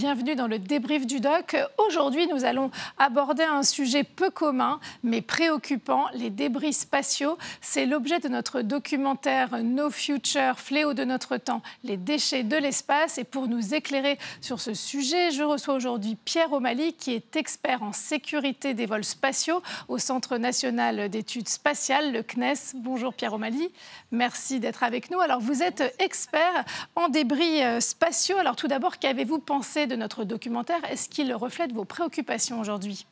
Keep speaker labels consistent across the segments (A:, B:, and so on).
A: bienvenue dans le débrief du doc. Aujourd'hui, nous allons aborder un sujet peu commun mais préoccupant, les débris spatiaux. C'est l'objet de notre documentaire No Future, fléau de notre temps, les déchets de l'espace. Et pour nous éclairer sur ce sujet, je reçois aujourd'hui Pierre O'Malley qui est expert en sécurité des vols spatiaux au Centre national d'études spatiales, le CNES. Bonjour Pierre O'Malley, merci d'être avec nous. Alors vous êtes expert en débris euh, spatiaux. Alors tout d'abord, qu'avez-vous pensé de notre documentaire Est-ce qu'il reflète vos préoccupations aujourd'hui?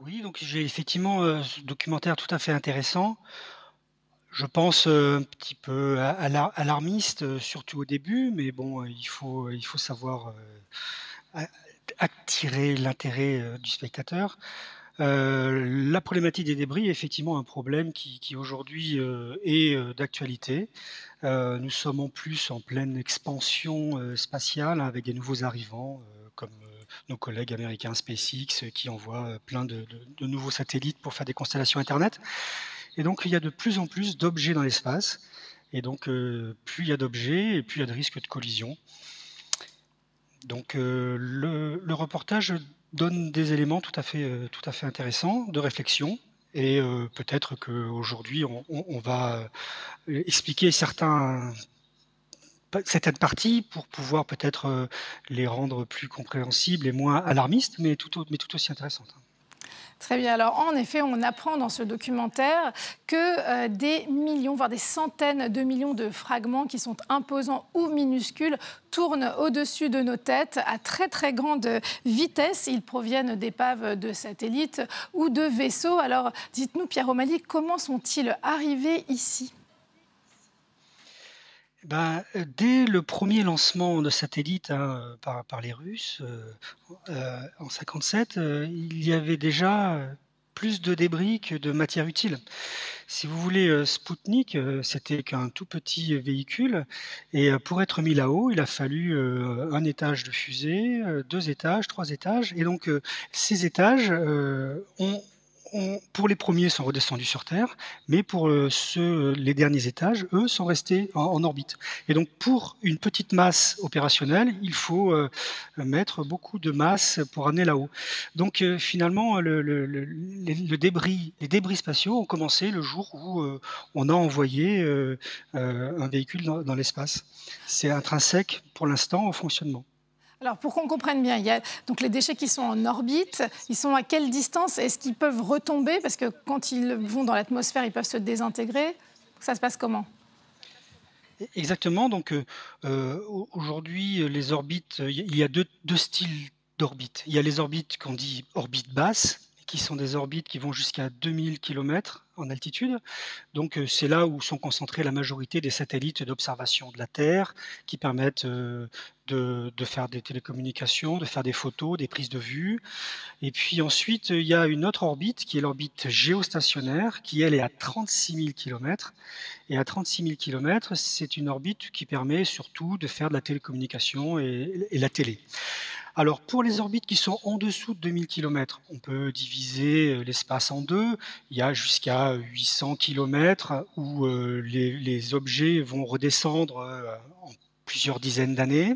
B: Oui, donc j'ai effectivement euh, ce documentaire tout à fait intéressant. Je pense euh, un petit peu alarmiste, surtout au début, mais bon, il faut, il faut savoir attirer l'intérêt du spectateur. Euh, la problématique des débris est effectivement un problème qui, aujourd'hui euh, est euh, d'actualité. nous sommes en plus en pleine expansion spatiale avec des nouveaux arrivants comme nos collègues américains SpaceX qui envoient plein de, nouveaux satellites pour faire des constellations Internet. Et donc il y a de plus en plus d'objets dans l'espace. Et donc plus il y a d'objets, et plus il y a de risques de collision. Donc le reportage donne des éléments tout à fait, euh, tout à fait intéressants de réflexion. Et euh, peut-être qu'aujourd'hui, on, on, va euh, expliquer certaines parties pour pouvoir peut-être les rendre plus compréhensibles et moins alarmistes, mais tout, mais tout aussi intéressantes.
A: Très bien. Alors, en effet, on apprend dans ce documentaire que euh, des millions, voire des centaines de millions de fragments qui sont imposants ou minuscules tournent au-dessus de nos têtes à très très grande vitesse. Ils proviennent d'épaves de satellites ou de vaisseaux. Alors, dites-nous, Pierre O'Malley, comment sont-ils arrivés ici?
B: Ben, euh, dès le premier lancement de satellites hein, par, par, les Russes euh, euh, en 57, il y avait déjà plus de débris que de matière utile. Si vous voulez, Spoutnik, c'était qu'un tout petit véhicule, et pour être mis là-haut, il a fallu un étage de fusée, deux étages, trois étages, et donc ces étages ont pour les premiers, sont redescendus sur Terre, mais pour euh, les derniers étages, eux, sont restés en, orbite. Et donc, pour une petite masse opérationnelle, il faut euh, mettre beaucoup de masse pour amener là-haut. Donc, euh, finalement, les débris spatiaux ont commencé le jour où on a envoyé un véhicule dans l'espace. C'est intrinsèque pour l'instant au fonctionnement.
A: Alors pour qu'on comprenne bien, il y a donc les déchets qui sont en orbite, ils sont à quelle distance? Est-ce qu'ils peuvent retomber? Parce que quand ils vont dans l'atmosphère, ils peuvent se désintégrer. Ça se passe comment?
B: Exactement. Donc euh, aujourd'hui, les orbites, il y a deux, deux styles d'orbites. Il y a les orbites qu'on dit orbites basses, qui sont des orbites qui vont jusqu'à 2000 km en altitude. Donc euh, c'est là où sont concentrées la majorité des satellites d'observation de la Terre qui permettent euh, de, faire des télécommunications, de faire des photos, des prises de vue. Et puis ensuite, il y a une autre orbite qui est l'orbite géostationnaire qui, elle, est à 36 000 km. Et à 36 000 km, c'est une orbite qui permet surtout de faire de la télécommunication et, et la télé. Alors pour les orbites qui sont en dessous de 2000 km, on peut diviser euh, l'espace en deux. Il y a jusqu'à 800 km où euh, les, objets vont redescendre euh, en plusieurs dizaines d'années.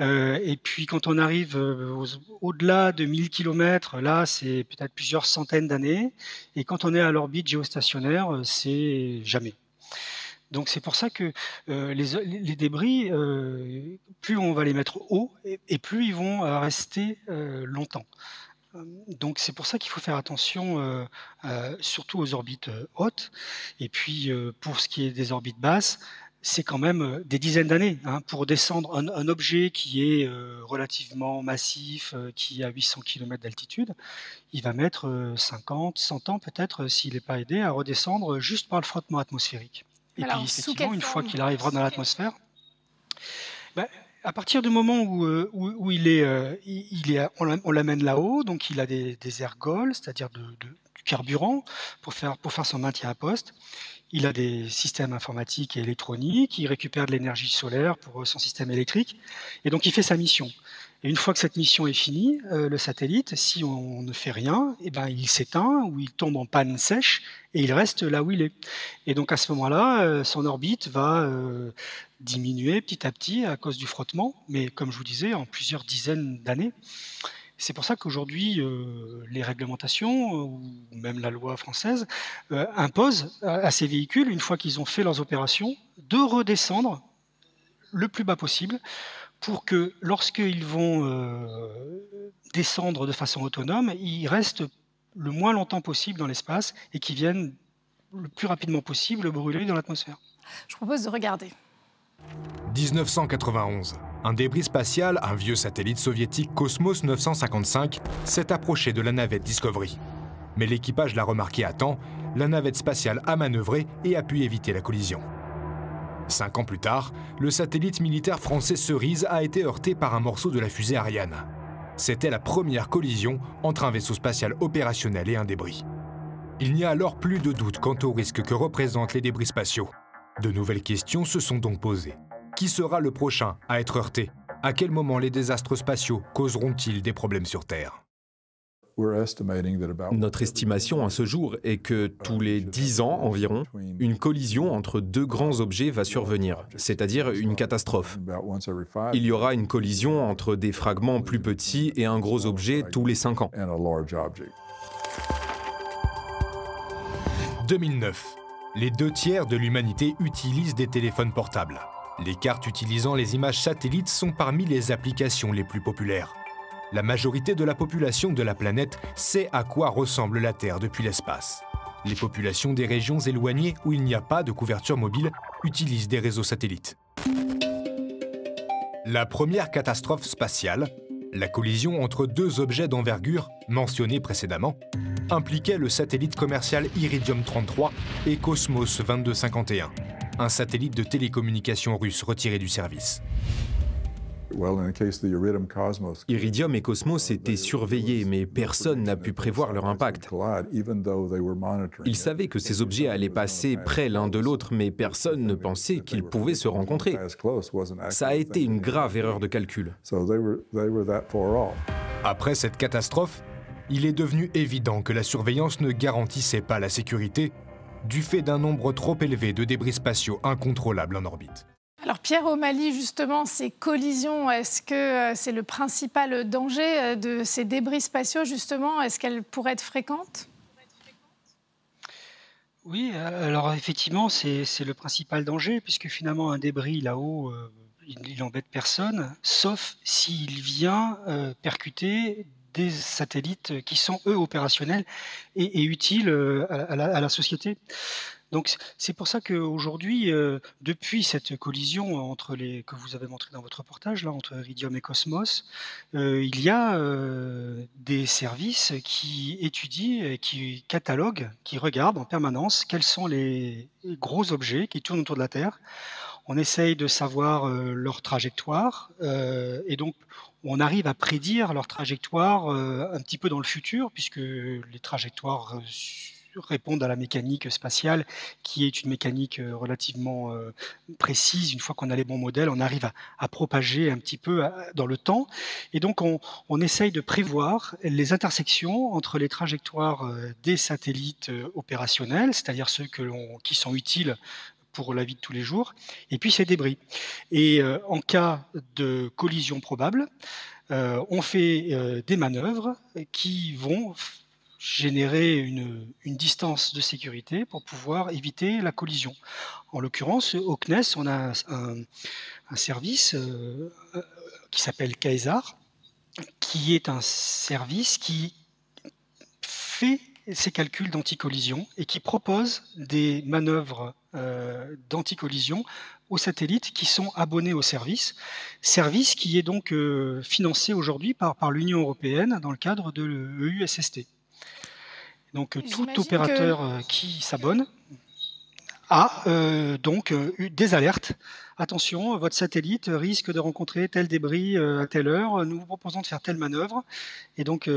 B: et puis quand on arrive au-delà de 1000 km, là c'est peut-être plusieurs centaines d'années. Et quand on est à l'orbite géostationnaire, c'est jamais. Donc c'est pour ça que euh, les, débris, euh, plus on va les mettre haut, et, plus ils vont euh, rester longtemps. Donc c'est pour ça qu'il faut faire attention surtout aux orbites hautes. Et puis pour ce qui est des orbites basses, c'est quand même des dizaines d'années. Hein, pour descendre un, objet qui est relativement massif, qui a 800 km d'altitude, il va mettre 50, 100 ans peut-être, s'il n'est pas aidé, à redescendre juste par le frottement atmosphérique. Et puis, effectivement, une fois qu'il arrivera dans l'atmosphère, ben, à partir du moment où, euh, où, il est, euh, il est on l'amène là-haut, donc il a des, ergols, c'est-à-dire de, carburant pour faire, pour faire son maintien à poste. Il a des systèmes informatiques et électroniques, il récupère de l'énergie solaire pour son système électrique, et donc il fait sa mission. Et une fois que cette mission est finie, euh, le satellite, si on ne fait rien, eh ben, il s'éteint ou il tombe en panne sèche et il reste là où il est. Et donc à ce moment-là, euh, son orbite va euh, diminuer petit à petit à cause du frottement, mais comme je vous disais, en plusieurs dizaines d'années. C'est pour ça qu'aujourd'hui, les réglementations, ou même la loi française, imposent à ces véhicules, une fois qu'ils ont fait leurs opérations, de redescendre le plus bas possible pour que lorsqu'ils vont euh, descendre de façon autonome, ils restent le moins longtemps possible dans l'espace et qu'ils viennent le plus rapidement possible brûler dans l'atmosphère.
A: Je propose de regarder.
C: 1991. Un débris spatial, un vieux satellite soviétique Cosmos 955, s'est approché de la navette Discovery. Mais l'équipage l'a remarqué à temps, la navette spatiale a manœuvré et a pu éviter la collision. Cinq ans plus tard, le satellite militaire français Cerise a été heurté par un morceau de la fusée Ariane. C'était la première collision entre un vaisseau spatial opérationnel et un débris. Il n'y a alors plus de doute quant au risque que représentent les débris spatiaux. De nouvelles questions se sont donc posées. Qui sera le prochain à être heurté? À quel moment les désastres spatiaux causeront-ils des problèmes sur Terre?
D: Notre estimation à ce jour est que tous les 10 ans environ, une collision entre deux grands objets va survenir, c'est-à-dire une catastrophe. Il y aura une collision entre des fragments plus petits et un gros objet tous les 5 ans.
C: 2009. Les deux tiers de l'humanité utilisent des téléphones portables. Les cartes utilisant les images satellites sont parmi les applications les plus populaires la majorité de la population de la planète sait à quoi ressemble la Terre depuis l'espace. Les populations des régions éloignées où il n'y a pas de couverture mobile utilisent des réseaux satellites. La première catastrophe spatiale, la collision entre deux objets d'envergure mentionnés précédemment, impliquait le satellite commercial Iridium 33 et Cosmos 2251, un satellite de télécommunications russe retiré du service.
D: Iridium et Cosmos étaient surveillés, mais personne n'a pu prévoir leur impact. Ils savaient que ces objets allaient passer près l'un de l'autre, mais personne ne pensait qu'ils pouvaient se rencontrer. Ça a été une grave erreur de calcul.
C: Après cette catastrophe, il est devenu évident que la surveillance ne garantissait pas la sécurité du fait d'un nombre trop élevé de débris spatiaux incontrôlables en orbite.
A: Alors Pierre O'Malley, justement, ces collisions, est-ce que euh, c'est le principal danger euh, de ces débris spatiaux, justement? Est-ce qu'elles pourraient être fréquentes?
B: Oui, euh, alors effectivement, c'est le principal danger, puisque finalement, un débris là-haut, il n'embête personne, sauf s'il vient percuter des satellites qui sont, eux, opérationnels et, utiles à la société. Donc c'est pour ça qu'aujourd'hui, euh, depuis cette collision entre les que vous avez montré dans votre reportage là entre Iridium et Cosmos, euh, il y a euh, des services qui étudient, qui cataloguent, qui regardent en permanence quels sont les gros objets qui tournent autour de la Terre. On essaye de savoir leur trajectoire et donc on arrive à prédire leur trajectoire un petit peu dans le futur puisque les trajectoires répondre à la mécanique spatiale, qui est une mécanique euh, relativement euh, précise. Une fois qu'on a les bons modèles, on arrive à, propager un petit peu euh, dans le temps. Et donc, on, essaye de prévoir les intersections entre les trajectoires des satellites opérationnels, c'est-à-dire ceux qui sont utiles pour la vie de tous les jours, et puis ces débris. Et en cas de collision probable, on fait des manœuvres qui vont générer une, distance de sécurité pour pouvoir éviter la collision. En l'occurrence, au CNES, on a un, service euh, qui s'appelle Kaisar, qui est un service qui fait ces calculs d'anticollision et qui propose des manœuvres euh, d'anticollision aux satellites qui sont abonnés au service, service qui est donc euh, financé aujourd'hui par, par l'Union européenne dans le cadre de l'EUSST. Donc tout opérateur euh, qui s'abonne a euh, donc euh, des alertes attention, votre satellite risque de rencontrer tel débris à telle heure, nous vous proposons de faire telle manœuvre, et donc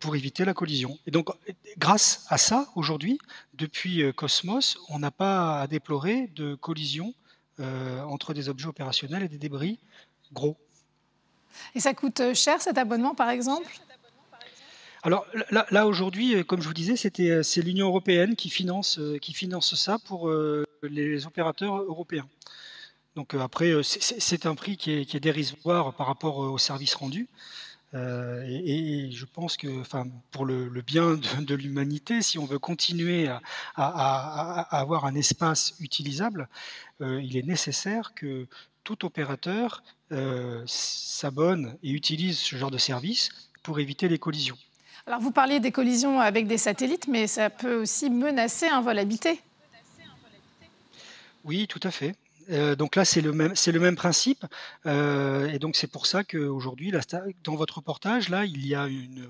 B: pour éviter la collision. Et donc, grâce à ça, aujourd'hui, depuis Cosmos, on n'a pas à déplorer de collision entre des objets opérationnels et des débris gros.
A: Et ça coûte cher cet abonnement, par exemple?
B: Alors là, aujourd'hui, euh, comme je vous disais, euh, c'est l'Union européenne qui finance euh, ça pour les opérateurs européens. Donc après, c'est un prix qui est, dérisoire par rapport aux services rendus. et, je pense que, enfin, pour le, bien de, l'humanité, si on veut continuer à, avoir un espace utilisable, il est nécessaire que tout opérateur s'abonne et utilise ce genre de service pour éviter les collisions.
A: Alors vous parliez des collisions avec des satellites, mais ça peut aussi menacer un vol habité.
B: Oui, tout à fait. Euh, donc là, c'est le même, principe, euh, et donc c'est pour ça qu'aujourd'hui, dans votre reportage, là, il y a une,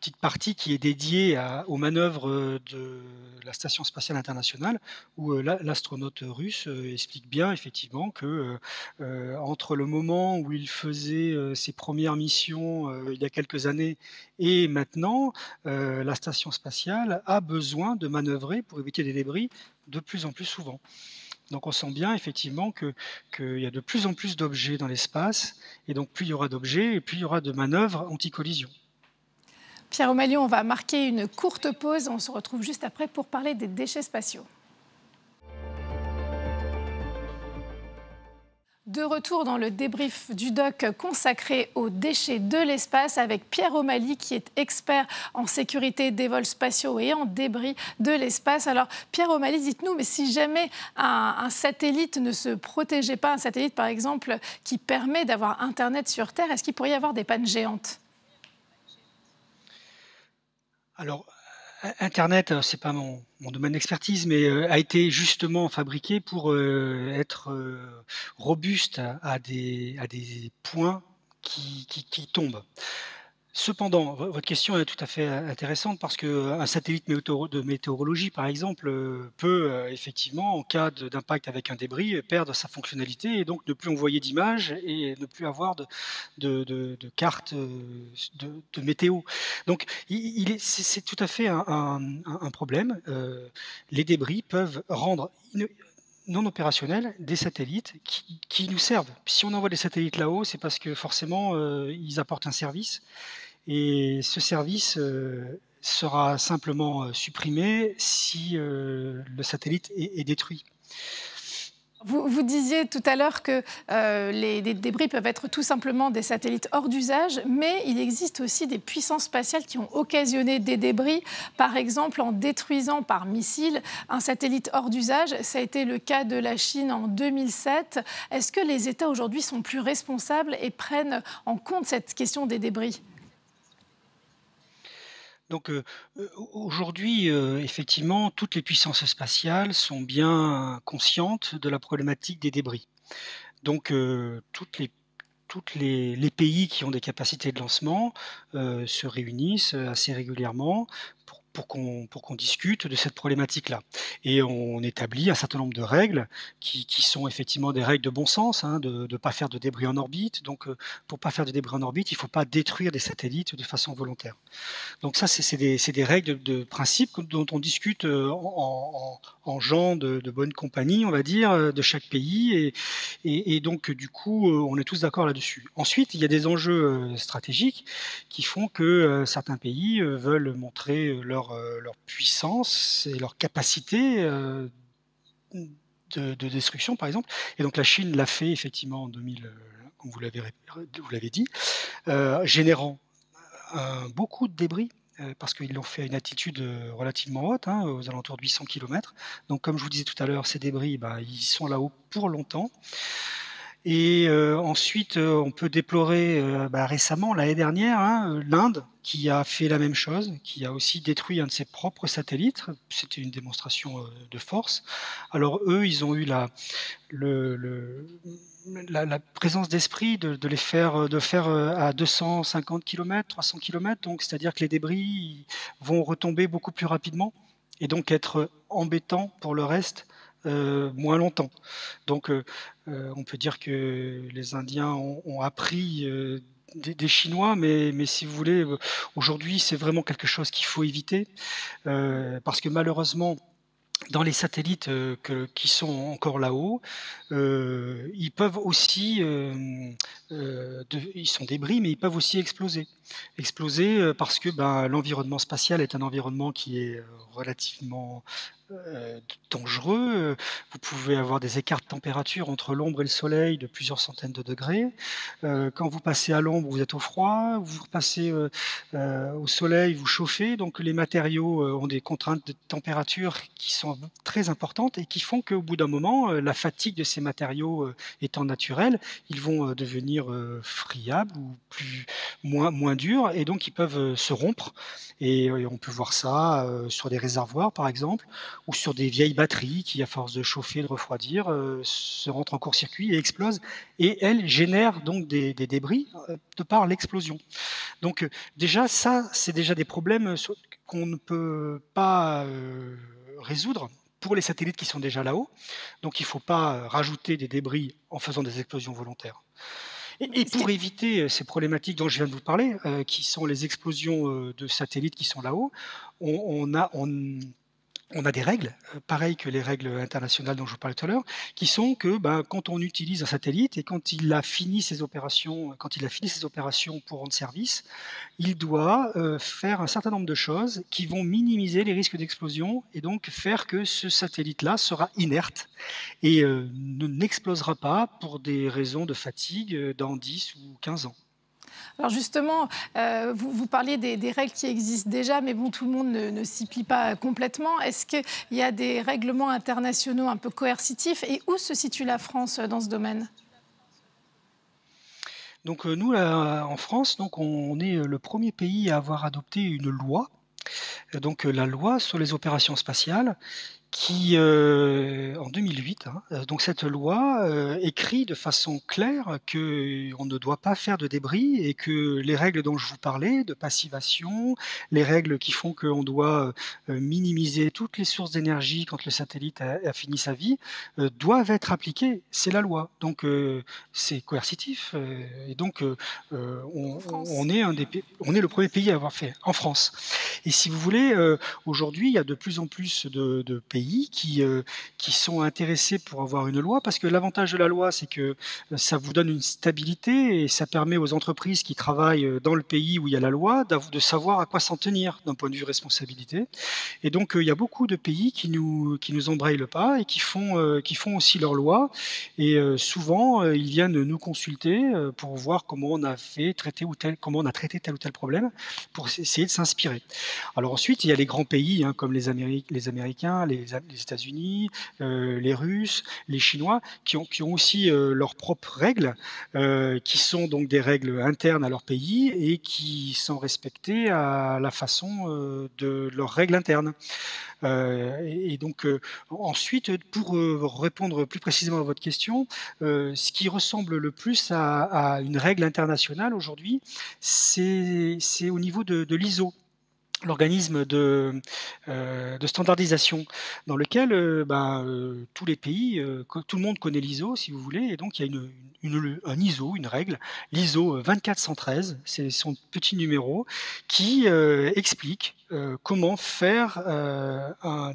B: petite partie qui est dédiée aux manœuvres euh, de la Station spatiale internationale, où euh, l'astronaute russe euh, explique bien effectivement que entre le moment où il faisait ses premières missions il y a quelques années et maintenant, la Station spatiale a besoin de manœuvrer pour éviter des débris de plus en plus souvent. Donc on sent bien effectivement qu'il y a de plus en plus d'objets dans l'espace, et donc plus il y aura d'objets, et plus il y aura de manœuvres anti-collision.
A: Pierre O'Malley, on va marquer une courte pause. On se retrouve juste après pour parler des déchets spatiaux. De retour dans le débrief du doc consacré aux déchets de l'espace avec Pierre O'Malley qui est expert en sécurité des vols spatiaux et en débris de l'espace. Alors Pierre O'Malley, dites-nous, mais si jamais un, satellite ne se protégeait pas, un satellite par exemple qui permet d'avoir Internet sur Terre, est-ce qu'il pourrait y avoir des pannes géantes?
B: Alors, Internet, euh, c'est pas mon, domaine d'expertise, mais euh, a été justement fabriqué pour euh, être robuste à, des, points qui tombent. Cependant, votre question est tout à fait intéressante parce qu'un satellite de météorologie, par exemple, euh, peut euh, effectivement, en cas d'impact avec un débris, perdre sa fonctionnalité et donc ne plus envoyer d'images et ne plus avoir de, cartes euh, de, météo. Donc, c'est tout à fait un, problème. les débris peuvent rendre non opérationnels des satellites qui, nous servent. Si on envoie des satellites là-haut, c'est parce que forcément, euh, ils apportent un service. Et ce service euh, sera simplement euh, supprimé si le satellite est détruit.
A: Vous, disiez tout à l'heure que euh, les, débris peuvent être tout simplement des satellites hors d'usage, mais il existe aussi des puissances spatiales qui ont occasionné des débris, par exemple en détruisant par missile un satellite hors d'usage. Ça a été le cas de la Chine en 2007. Est-ce que les États aujourd'hui sont plus responsables et prennent en compte cette question des débris?
B: Donc aujourd'hui, effectivement, toutes les puissances spatiales sont bien conscientes de la problématique des débris. Donc toutes les les, pays qui ont des capacités de lancement se réunissent assez régulièrement pour pour qu'on discute de cette problématique-là. Et on établit un certain nombre de règles qui, sont effectivement des règles de bon sens, hein, de ne pas faire de débris en orbite. Donc, euh, pour pas faire de débris en orbite, il ne faut pas détruire des satellites de façon volontaire. Donc ça, c'est des, des, règles de, principe dont on discute euh, en, en, en gens de, bonne compagnie, on va dire, euh, de chaque pays. Et, donc, du coup, on est tous d'accord là-dessus. Ensuite, il y a des enjeux stratégiques qui font que certains pays veulent montrer leur euh, puissance et leur capacité euh, de, destruction, par exemple. Et donc la Chine l'a fait effectivement en 2000, euh, comme vous l'avez dit, générant beaucoup de débris parce qu'ils l'ont fait à une altitude relativement haute, hein, aux alentours de 800 km. Donc, comme je vous disais tout à l'heure, ces débris, bah, ils sont là-haut pour longtemps. Et euh, ensuite, euh, on peut déplorer euh, bah, récemment, l'année dernière, hein, l'Inde qui a fait la même chose, qui a aussi détruit un de ses propres satellites. C'était une démonstration de force. Alors eux, ils ont eu la, le, la, présence d'esprit de, les faire, de faire à 250 km, 300 km. C'est-à-dire que les débris vont retomber beaucoup plus rapidement et donc être embêtants pour le reste moins longtemps. Donc, on peut dire que les Indiens ont, appris des, Chinois, mais, mais, si vous voulez, aujourd'hui, c'est vraiment quelque chose qu'il faut éviter, parce que malheureusement, dans les satellites euh, qui sont encore là-haut, euh, ils peuvent aussi, euh, ils sont débris, mais ils peuvent aussi exploser. Exploser parce que ben, l'environnement spatial est un environnement qui est relativement euh, dangereux. Vous pouvez avoir des écarts de température entre l'ombre et le soleil de plusieurs centaines de degrés. Euh, quand vous passez à l'ombre, vous êtes au froid. Vous repassez euh, au soleil, vous chauffez. Donc les matériaux ont des contraintes de température qui sont très importantes et qui font qu'au bout d'un moment, la fatigue de ces matériaux étant naturelle, ils vont devenir friables ou plus moins moins durs et donc ils peuvent se rompre. Et on peut voir ça sur des réservoirs, par exemple, ou sur des vieilles batteries qui, à force de chauffer, de refroidir, euh, se rentrent en court-circuit et explosent. Et elles génèrent donc des, débris euh, de par l'explosion. Donc euh, déjà, ça, c'est déjà des problèmes qu'on ne peut pas résoudre pour les satellites qui sont déjà là-haut. Donc il ne faut pas rajouter des débris en faisant des explosions volontaires. Et, pour éviter ces problématiques dont je viens de vous parler, qui sont les explosions de satellites qui sont là-haut, on, a, on, on a des règles, euh, pareilles que les règles internationales dont je vous parlais tout à l'heure, qui sont que ben, quand on utilise un satellite et quand il a fini ses opérations, quand il a fini ses opérations pour rendre service, il doit euh, faire un certain nombre de choses qui vont minimiser les risques d'explosion et donc faire que ce satellite-là sera inerte et euh, ne n'explosera pas pour des raisons de fatigue dans 10 ou 15 ans.
A: Alors justement, euh, vous, parliez des, règles qui existent déjà, mais bon, tout le monde ne, s'y plie pas complètement. Est-ce qu'il y a des règlements internationaux un peu coercitifs et où se situe la France dans ce domaine?
B: Donc euh, nous, en France, donc on est le premier pays à avoir adopté une loi donc la loi sur les opérations spatiales qui, euh, en 2008, hein, euh, donc cette loi euh, écrit de façon claire que on ne doit pas faire de débris et que les règles dont je vous parlais, de passivation, les règles qui font qu'on doit minimiser toutes les sources d'énergie quand le satellite a, fini sa vie, doivent être appliquées. C'est la loi. Donc c'est coercitif et donc on, est un des, on est le premier pays à avoir fait en France. Et si vous voulez, aujourd'hui, il y a de plus en plus de, de pays qui, euh, qui sont intéressés pour avoir une loi, parce que l'avantage de la loi, c'est que euh, ça vous donne une stabilité et ça permet aux entreprises qui travaillent euh, dans le pays où il y a la loi de savoir à quoi s'en tenir d'un point de vue responsabilité. Et donc, il y a beaucoup de pays qui nous, qui embrayent le pas et qui font, aussi leur loi. Et souvent, ils viennent nous consulter pour voir comment on a fait traiter ou tel, comment on a traité tel ou tel problème, pour essayer de s'inspirer. Alors ensuite, il y a les grands pays hein, comme les, les Américains, les les États-Unis, euh, les Russes, les Chinois, qui ont, qui ont aussi euh, leurs propres règles, euh, qui sont donc des règles internes à leur pays et qui sont respectées à la façon de leurs règles internes. et, donc ensuite, pour répondre plus précisément à votre question, ce qui ressemble le plus à, une règle internationale aujourd'hui, c'est au niveau de, de l'ISO l'organisme de, euh, de, standardisation dans lequel euh, bah, euh, tous les pays, tout le monde connaît l'ISO si vous voulez, et donc il y a un ISO, une règle, l'ISO 24113, c'est son petit numéro, qui explique comment faire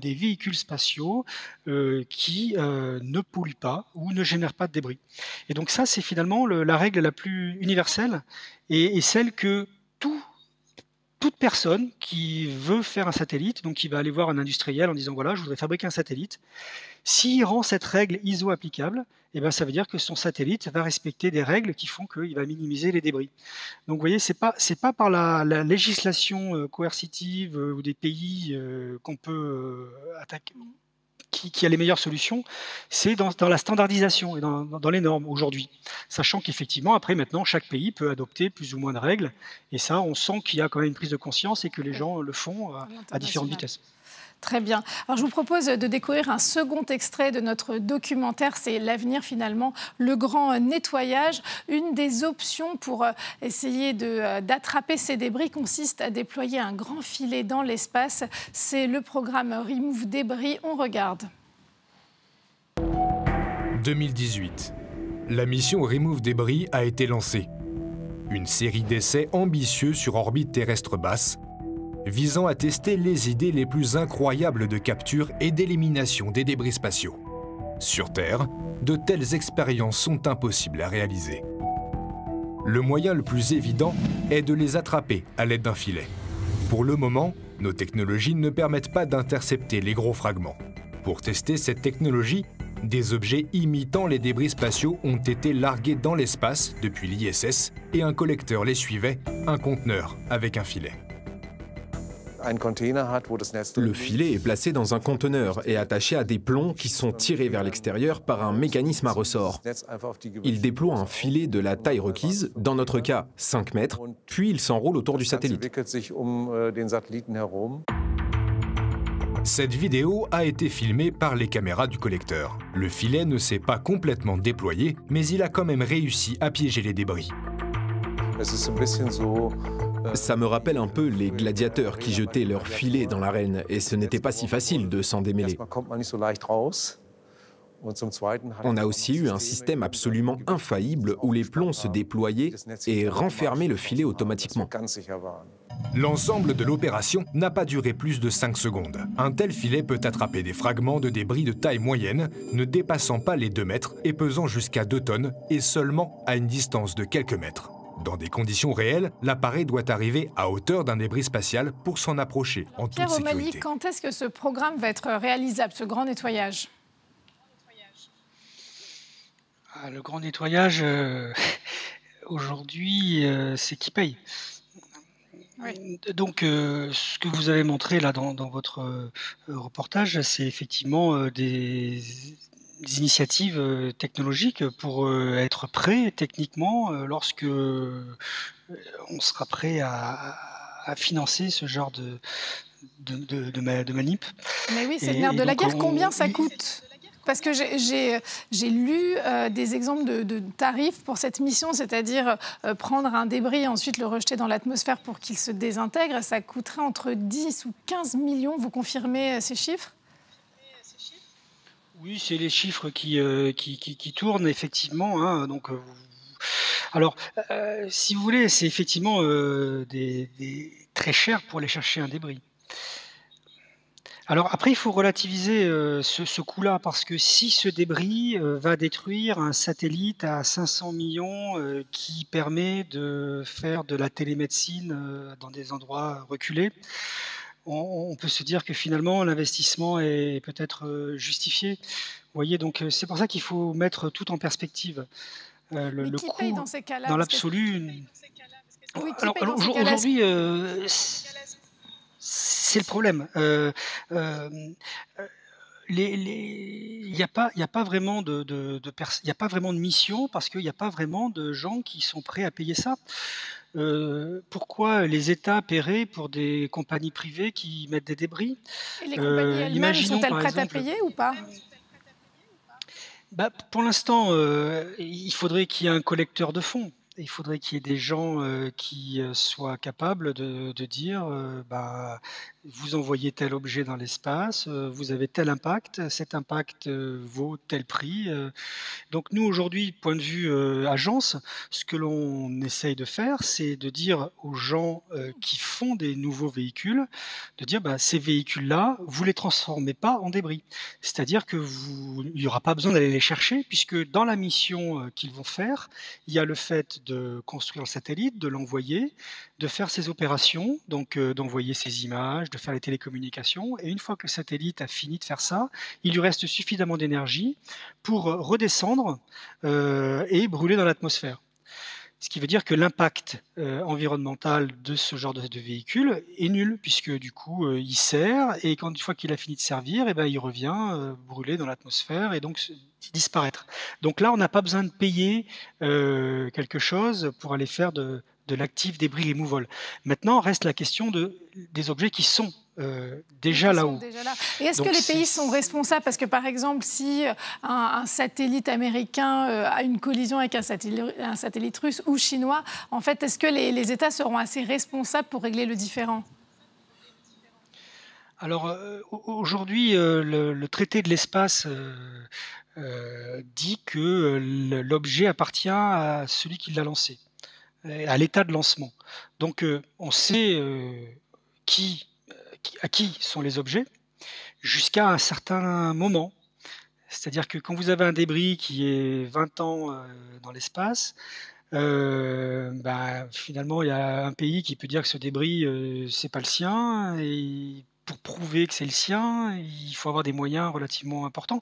B: des véhicules spatiaux qui ne polluent pas ou ne génèrent pas de débris. Et donc ça, c'est finalement le, la règle la plus universelle et, et celle que tout toute personne qui veut faire un satellite, donc qui va aller voir un industriel en disant voilà, je voudrais fabriquer un satellite, s'il rend cette règle ISO applicable, eh ben, ça veut dire que son satellite va respecter des règles qui font qu'il va minimiser les débris. Donc vous voyez, ce n'est pas, par la, législation euh, coercitive euh, ou des pays euh, qu'on peut attaquer, qui, a les meilleures solutions, c'est dans, la standardisation et dans, les normes aujourd'hui. Sachant qu'effectivement, après, maintenant, chaque pays peut adopter plus ou moins de règles. Et ça, on sent qu'il y a quand même une prise de conscience et que les gens le font à différentes vitesses.
A: Très bien. Alors je vous propose de découvrir un second extrait de notre documentaire, c'est l'avenir finalement, le grand nettoyage. Une des options pour euh, essayer euh, d'attraper ces débris consiste à déployer un grand filet dans l'espace. C'est le programme Remove Débris. On regarde.
C: 2018. La mission Remove Debris a été lancée. Une série d'essais ambitieux sur orbite terrestre basse, visant à tester les idées les plus incroyables de capture et d'élimination des débris spatiaux. Sur Terre, de telles expériences sont impossibles à réaliser. Le moyen le plus évident est de les attraper à l'aide d'un filet. Pour le moment, nos technologies ne permettent pas d'intercepter les gros fragments. Pour tester cette technologie, des objets imitant les débris spatiaux ont été largués dans l'espace depuis l'ISS et un collecteur les suivait, un conteneur avec un filet.
D: Le filet est placé dans un conteneur et attaché à des plombs qui sont tirés vers l'extérieur par un mécanisme à ressort. Il déploie un filet de la taille requise, dans notre cas 5 mètres, puis il s'enroule autour du satellite.
C: Cette vidéo a été filmée par les caméras du collecteur. Le filet ne s'est pas complètement déployé, mais il a quand même réussi à piéger les débris.
D: Ça me rappelle un peu les gladiateurs qui jetaient leurs filets dans l'arène, et ce n'était pas si facile de s'en démêler. On a aussi eu un système absolument infaillible où les plombs se déployaient et renfermaient le filet automatiquement.
C: L'ensemble de l'opération n'a pas duré plus de 5 secondes. Un tel filet peut attraper des fragments de débris de taille moyenne, ne dépassant pas les 2 mètres et pesant jusqu'à 2 tonnes, et seulement à une distance de quelques mètres. Dans des conditions réelles, l'appareil doit arriver à hauteur d'un débris spatial pour s'en approcher en toute sécurité.
A: quand est-ce que ce programme va être réalisable, ce grand nettoyage?
B: Ah, Le grand nettoyage, euh, aujourd'hui, euh, c'est qui paye? Donc, euh, ce que vous avez montré là dans, votre reportage, c'est effectivement des initiatives euh, technologiques pour euh, être prêt techniquement euh, lorsque on sera prêt à, financer ce genre de, de, de, manip.
A: Mais oui, c'est le nerf de la guerre. Combien ça coûte? Parce que j'ai lu des exemples de, tarifs pour cette mission, c'est-à-dire prendre un débris et ensuite le rejeter dans l'atmosphère pour qu'il se désintègre. Ça coûterait entre 10 ou 15 millions. Vous confirmez ces chiffres?
B: Oui, c'est les chiffres qui, euh, tournent effectivement. Hein, euh, alors, euh, si vous voulez, c'est effectivement très cher pour aller chercher un débris. Alors après, il faut relativiser ce, ce coût-là parce que si ce débris va détruire un satellite à 500 millions qui permet de faire de la télémédecine dans des endroits reculés, on, peut se dire que finalement l'investissement est peut-être euh, justifié. Vous voyez, donc euh, c'est pour ça qu'il faut mettre tout en perspective.
A: Euh, le, le coût, dans,
B: dans l'absolu. alors, aujourd'hui, c'est le problème. Il n'y a, pas, a, pas vraiment de, de, a pas vraiment de mission parce qu'il n'y a pas vraiment de gens qui sont prêts à payer ça. Euh, pourquoi les États paieraient pour des compagnies privées qui mettent des débris?
A: Et les compagnies euh, elles-mêmes sont-elles prêtes à payer ou pas?
B: Bah, Pour l'instant, euh, il faudrait qu'il y ait un collecteur de fonds. Il faudrait qu'il y ait des gens qui soient capables de, dire bah, vous envoyez tel objet dans l'espace, vous avez tel impact, cet impact vaut tel prix. Donc nous aujourd'hui, point de vue agence, ce que l'on essaye de faire, c'est de dire aux gens qui font des nouveaux véhicules, de dire bah, ces véhicules-là, vous les transformez pas en débris. C'est-à-dire que vous, il n'y aura pas besoin d'aller les chercher puisque dans la mission qu'ils vont faire, il y a le fait de construire le satellite, de l'envoyer, de faire ses opérations, donc d'envoyer ses images, faire les télécommunications. Et une fois que le satellite a fini de faire ça, il lui reste suffisamment d'énergie pour redescendre euh, et brûler dans l'atmosphère. Ce qui veut dire que l'impact euh, environnemental de ce genre de, véhicule est nul, puisque du coup, euh, il sert, et quand une fois qu'il a fini de servir, eh ben, il revient brûler dans l'atmosphère et donc disparaître. Donc là, on n'a pas besoin de payer quelque chose pour aller faire de, de l'actif débris removal. Maintenant, reste la question de, des objets qui sont euh, déjà là-haut.
A: Et est-ce que les pays sont responsables? Parce que par exemple, si euh, un, satellite américain euh, a une collision avec un satellite, russe ou chinois, en fait, est-ce que les, États seront assez responsables pour régler le différent
B: alors aujourd'hui, le, traité de l'espace dit que l'objet appartient à celui qui l'a lancé, à l'état de lancement. Donc on sait qui, à qui sont les objets jusqu'à un certain moment. C'est-à-dire que quand vous avez un débris qui est 20 ans dans l'espace, euh, bah, finalement, il y a un pays qui peut dire que ce débris, euh, c'est pas le sien, et pour prouver que c'est le sien, il faut avoir des moyens relativement importants.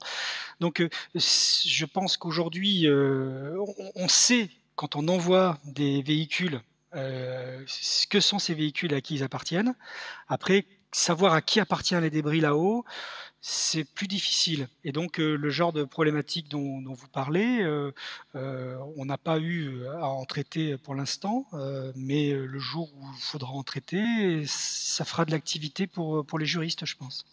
B: Donc, euh, je pense qu'aujourd'hui, on, sait quand on envoie des véhicules, ce que sont ces véhicules, à qui ils appartiennent. Après, savoir à qui appartient les débris là-haut, c'est plus difficile. Et donc, euh, le genre de problématique dont, vous parlez, euh, euh, on n'a pas eu à en traiter pour l'instant, mais le jour où il faudra en traiter, ça fera de l'activité pour les juristes, je pense.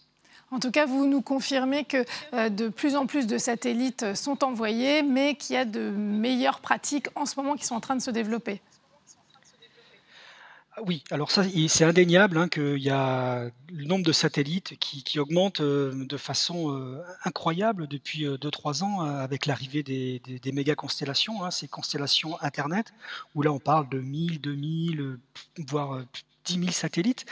A: En tout cas, vous nous confirmez que de plus en plus de satellites sont envoyés, mais qu'il y a de meilleures pratiques en ce moment qui sont en train de se développer.
B: Ah oui, alors ça, c'est indéniable hein, qu'il y a le nombre de satellites qui, augmente euh, de façon euh, incroyable depuis 2-3 euh, ans avec l'arrivée des, méga constellations, hein, ces constellations Internet, où là on parle de 1000, 2000, voire 10 000 satellites,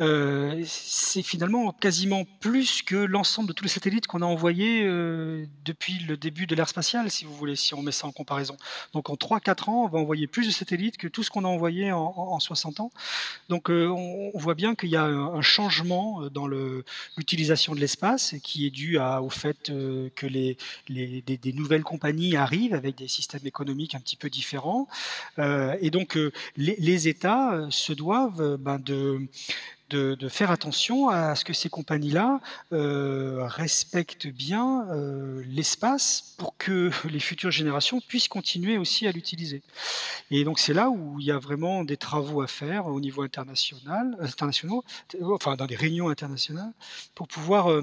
B: euh, c'est finalement quasiment plus que l'ensemble de tous les satellites qu'on a envoyés euh, depuis le début de l'ère spatiale, si vous voulez, si on met ça en comparaison. Donc en 3-4 ans, on va envoyer plus de satellites que tout ce qu'on a envoyé en, 60 ans. Donc euh, on, voit bien qu'il y a un, changement dans l'utilisation de l'espace qui est dû au fait que des, nouvelles compagnies arrivent avec des systèmes économiques un petit peu différents. et donc les, États se doivent ben, de, faire attention à ce que ces compagnies-là euh, respectent bien euh, l'espace pour que les futures générations puissent continuer aussi à l'utiliser. Et donc c'est là où il y a vraiment des travaux à faire au niveau international, internationaux, enfin dans des réunions internationales, pour pouvoir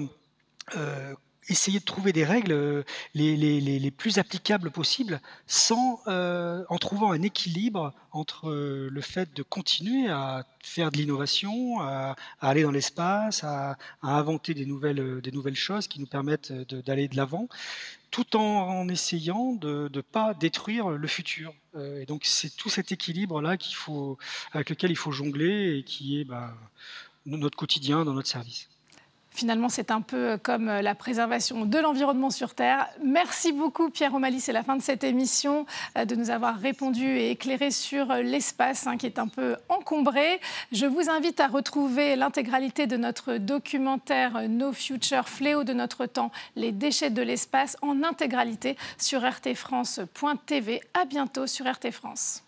B: essayer de trouver des règles euh, les, les, les, plus applicables possibles sans, euh, en trouvant un équilibre entre euh, le fait de continuer à faire de l'innovation, à, aller dans l'espace, à, inventer des nouvelles, des nouvelles choses qui nous permettent d'aller de l'avant, tout en, essayant de ne pas détruire le futur. et donc c'est tout cet équilibre-là avec lequel il faut jongler et qui est bah, notre quotidien dans notre service.
A: Finalement, c'est un peu comme la préservation de l'environnement sur Terre. Merci beaucoup, Pierre O'Malley. C'est la fin de cette émission, euh, de nous avoir répondu et éclairé sur l'espace hein, qui est un peu encombré. Je vous invite à retrouver l'intégralité de notre documentaire No Future, fléau de notre temps, les déchets de l'espace, en intégralité sur rtfrance.tv. À bientôt sur RT France.